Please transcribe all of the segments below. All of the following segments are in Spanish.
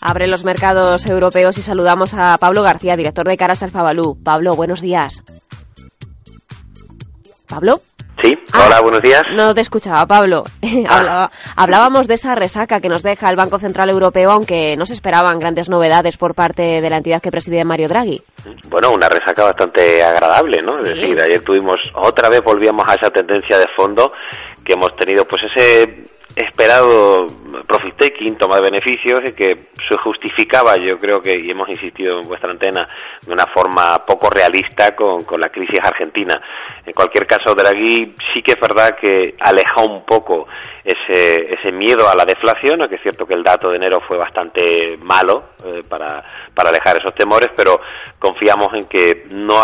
Abre los mercados europeos y saludamos a Pablo García, director de Caras Alfabalú. Pablo, buenos días. ¿Pablo? Sí, hola, Ah, buenos días. No te escuchaba, Pablo. Hablaba- hablábamos de esa resaca que nos deja el Banco Central Europeo, aunque no se esperaban grandes novedades por parte de la entidad que preside Mario Draghi. Bueno, una resaca bastante agradable, ¿no? Sí. Es decir, ayer tuvimos, otra vez volvíamos a esa tendencia de fondo que hemos tenido, pues ese esperado profit taking, toma de beneficios, y que se justificaba, yo creo que, y hemos insistido en vuestra antena, de una forma poco realista con, con la crisis argentina. En cualquier caso, Draghi sí que es verdad que aleja un poco ese, ese miedo a la deflación, aunque es cierto que el dato de enero fue bastante malo eh, para, para alejar esos temores, pero confiamos en que no,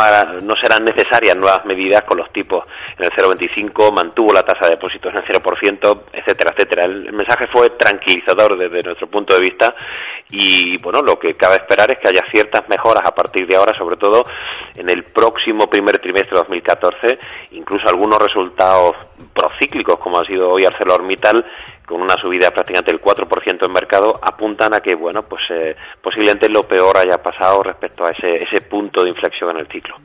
no serán necesarias nuevas medidas con los tipos en el 0,25, mantuvo la tasa de depósitos en el 0%, etcétera, etcétera. El mensaje fue tranquilizador desde nuestro punto de vista y, bueno, lo que cabe esperar es que haya ciertas mejoras a partir de ahora, sobre todo en el próximo primer trimestre de 2014, incluso algunos resultados procíclicos, como ha sido hoy ArcelorMittal, con una subida prácticamente del 4% en mercado, apuntan a que, bueno, pues eh, posiblemente lo peor haya pasado respecto a ese, ese punto de inflexión en el ciclo.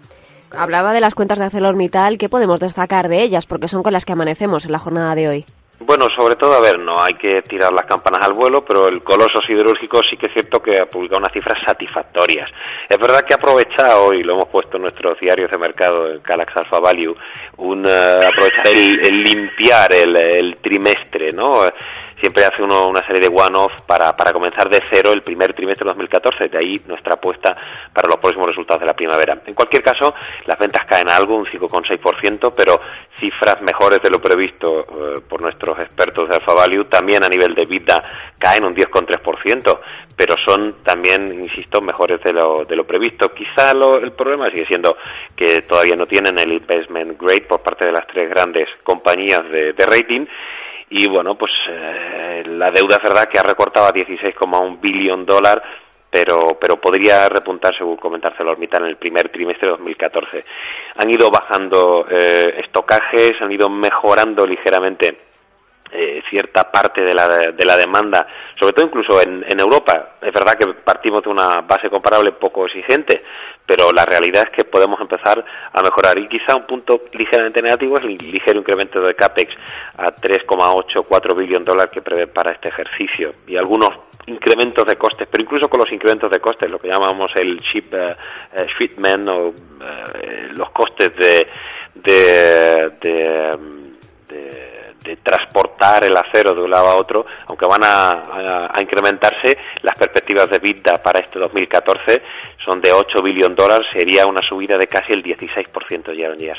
Hablaba de las cuentas de ArcelorMittal, ¿qué podemos destacar de ellas? Porque son con las que amanecemos en la jornada de hoy. Bueno, sobre todo, a ver, no hay que tirar las campanas al vuelo, pero el coloso siderúrgico sí que es cierto que ha publicado unas cifras satisfactorias. Es verdad que ha aprovechado, y lo hemos puesto en nuestros diarios de mercado, en Calax Alpha Value, un, eh, aprovechar el, limpiar el trimestre, ¿no? Siempre hace uno una serie de one-off para, para comenzar de cero el primer trimestre de 2014, de ahí nuestra apuesta para los próximos resultados de la primavera. En cualquier caso, las ventas caen algo, un 5,6%, pero cifras mejores de lo previsto eh, por nuestros expertos de Alpha Value. También a nivel de vida caen un 10,3%, pero son también, insisto, mejores de lo, de lo previsto. Quizá lo- el problema sigue siendo que todavía no tienen el investment grade por parte de las tres grandes compañías de, de rating. Y bueno, pues eh, la deuda es verdad que ha recortado a 16,1 billón dólar pero, pero podría repuntar, según comentar ArcelorMittal, en el primer trimestre de 2014. Han ido bajando eh, estocajes, han ido mejorando ligeramente eh, cierta parte de la, de la demanda, sobre todo incluso en, en Europa. Es verdad que partimos de una base comparable poco exigente, pero la realidad es que podemos empezar a mejorar. Y quizá un punto ligeramente negativo es el ligero incremento de CAPEX a 3,84 billón dólares que prevé para este ejercicio y algunos incrementos de costes, pero incluso con los incrementos de costes, lo que llamamos el ship eh, eh, shipment o eh, los costes de, de de transportar el acero de un lado a otro, aunque van a, a, a incrementarse, las perspectivas de vida para este 2014 son de 8 billón dólares, sería una subida de casi el 16% year on year.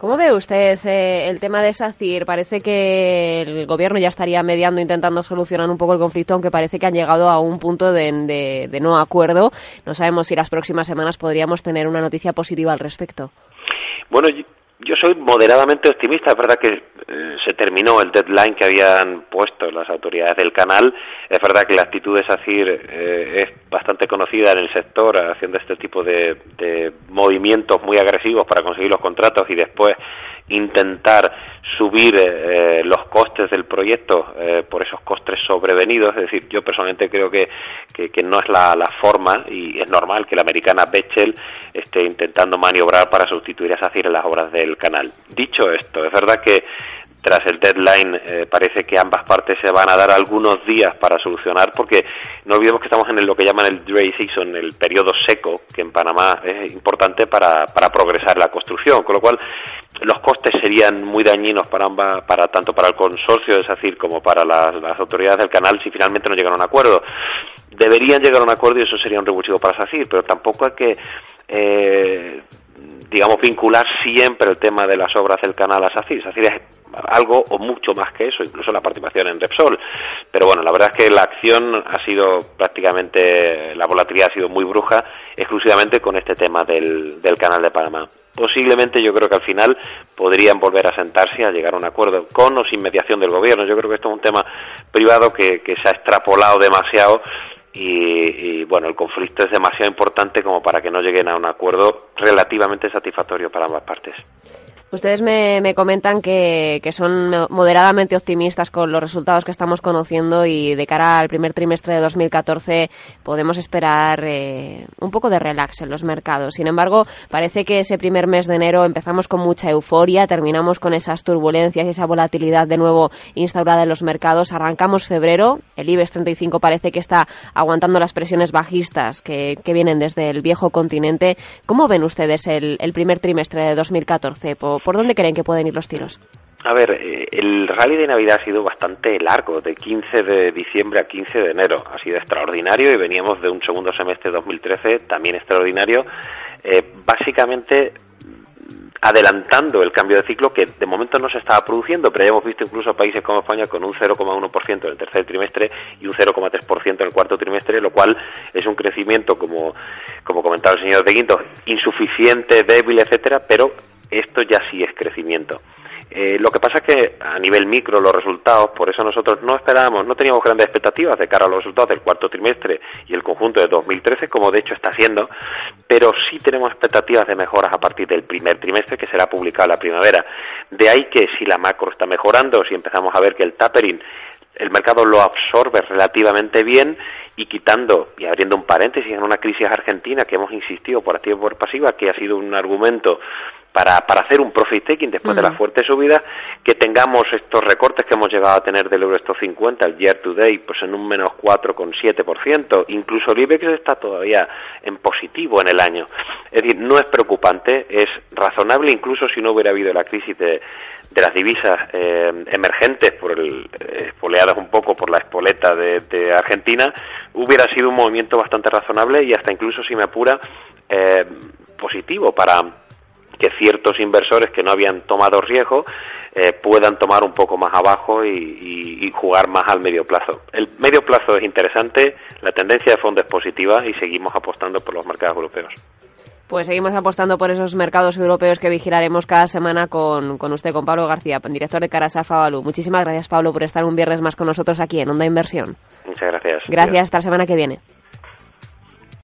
¿Cómo ve usted eh, el tema de SACIR? Parece que el gobierno ya estaría mediando, intentando solucionar un poco el conflicto, aunque parece que han llegado a un punto de, de, de no acuerdo. No sabemos si las próximas semanas podríamos tener una noticia positiva al respecto. Bueno, yo soy moderadamente optimista. Es verdad que eh, se terminó el deadline que habían puesto las autoridades del canal. Es verdad que la actitud de SACIR eh, es bastante conocida en el sector, haciendo este tipo de, de movimientos muy agresivos para conseguir los contratos y después intentar subir eh, los costes del proyecto eh, por esos costes sobrevenidos. Es decir, yo personalmente creo que, que, no es la, la, forma y es normal que la americana Bechel esté intentando maniobrar para sustituir a SACIR en las obras del canal. Dicho esto, es verdad que tras el deadline eh, parece que ambas partes se van a dar algunos días para solucionar porque no olvidemos que estamos en el, lo que llaman el dry season, el periodo seco, que en Panamá es importante para, para progresar la construcción, con lo cual los costes serían muy dañinos para ambas, para tanto para el consorcio de SACIR como para las, las autoridades del canal si finalmente no llegan a un acuerdo. Deberían llegar a un acuerdo y eso sería un revulsivo para SACIR, pero tampoco hay que eh, digamos, vincular siempre el tema de las obras del canal a SACIR. SACIR es algo o mucho más que eso, incluso la participación en Repsol. Pero bueno, la verdad es que la acción ha sido prácticamente, la volatilidad ha sido muy bruja, exclusivamente con este tema del, del canal de Panamá. Posiblemente yo creo que al final podrían volver a sentarse a llegar a un acuerdo con o sin mediación del gobierno. Yo creo que esto es un tema privado que, que se ha extrapolado demasiado y, bueno, el conflicto es demasiado importante como para que no lleguen a un acuerdo relativamente satisfactorio para ambas partes. Ustedes me, comentan que, son moderadamente optimistas con los resultados que estamos conociendo y de cara al primer trimestre de 2014 podemos esperar eh, un poco de relax en los mercados. Sin embargo, parece que ese primer mes de enero empezamos con mucha euforia, terminamos con esas turbulencias y esa volatilidad de nuevo instaurada en los mercados. Arrancamos febrero, el IBEX 35 parece que está aguantando las presiones bajistas que, vienen desde el viejo continente. ¿Cómo ven ustedes el, el primer trimestre de 2014? ¿Por dónde creen que pueden ir los tiros? A ver, eh, el rally de Navidad ha sido bastante largo, de 15 de diciembre a 15 de enero. Ha sido extraordinario y veníamos de un segundo semestre de 2013 también extraordinario. Eh, básicamente adelantando el cambio de ciclo que de momento no se estaba produciendo, pero ya hemos visto incluso países como España con un 0,1% en el tercer trimestre y un 0,3% en el cuarto trimestre, lo cual es un crecimiento, como, como comentaba el señor De Guindos, insuficiente, débil, etcétera, pero esto ya sí es crecimiento. Eh, lo que pasa es que a nivel micro los resultados, por eso nosotros no esperábamos, no teníamos grandes expectativas de cara a los resultados del cuarto trimestre y el conjunto de 2013, como de hecho está siendo, pero sí tenemos expectativas de mejoras a partir del primer trimestre que será publicado la primavera. De ahí que si la macro está mejorando, si empezamos a ver que el tapering el mercado lo absorbe relativamente bien y quitando y abriendo un paréntesis en una crisis argentina que hemos insistido por activa y por pasiva, que ha sido un argumento para, para hacer un profit taking después de la fuerte subida, que tengamos estos recortes que hemos llegado a tener del Euro 50, el year to day, pues en un menos 4,7%, incluso el IBEX está todavía en positivo en el año. Es decir, no es preocupante, es razonable incluso si no hubiera habido la crisis de, de las divisas eh, emergentes, por el, espoleadas un poco por la espoleta de, de, Argentina, hubiera sido un movimiento bastante razonable y hasta incluso, si me apura, eh, positivo para que ciertos inversores que no habían tomado riesgo eh, puedan tomar un poco más abajo y, jugar más al medio plazo. El medio plazo es interesante, la tendencia de fondo es positiva y seguimos apostando por los mercados europeos. Pues seguimos apostando por esos mercados europeos que vigilaremos cada semana con, con usted, con Pablo García, director de Caras Alfa Muchísimas gracias, Pablo, por estar un viernes más con nosotros aquí en Onda Inversión. Muchas gracias. Gracias, hasta la semana que viene.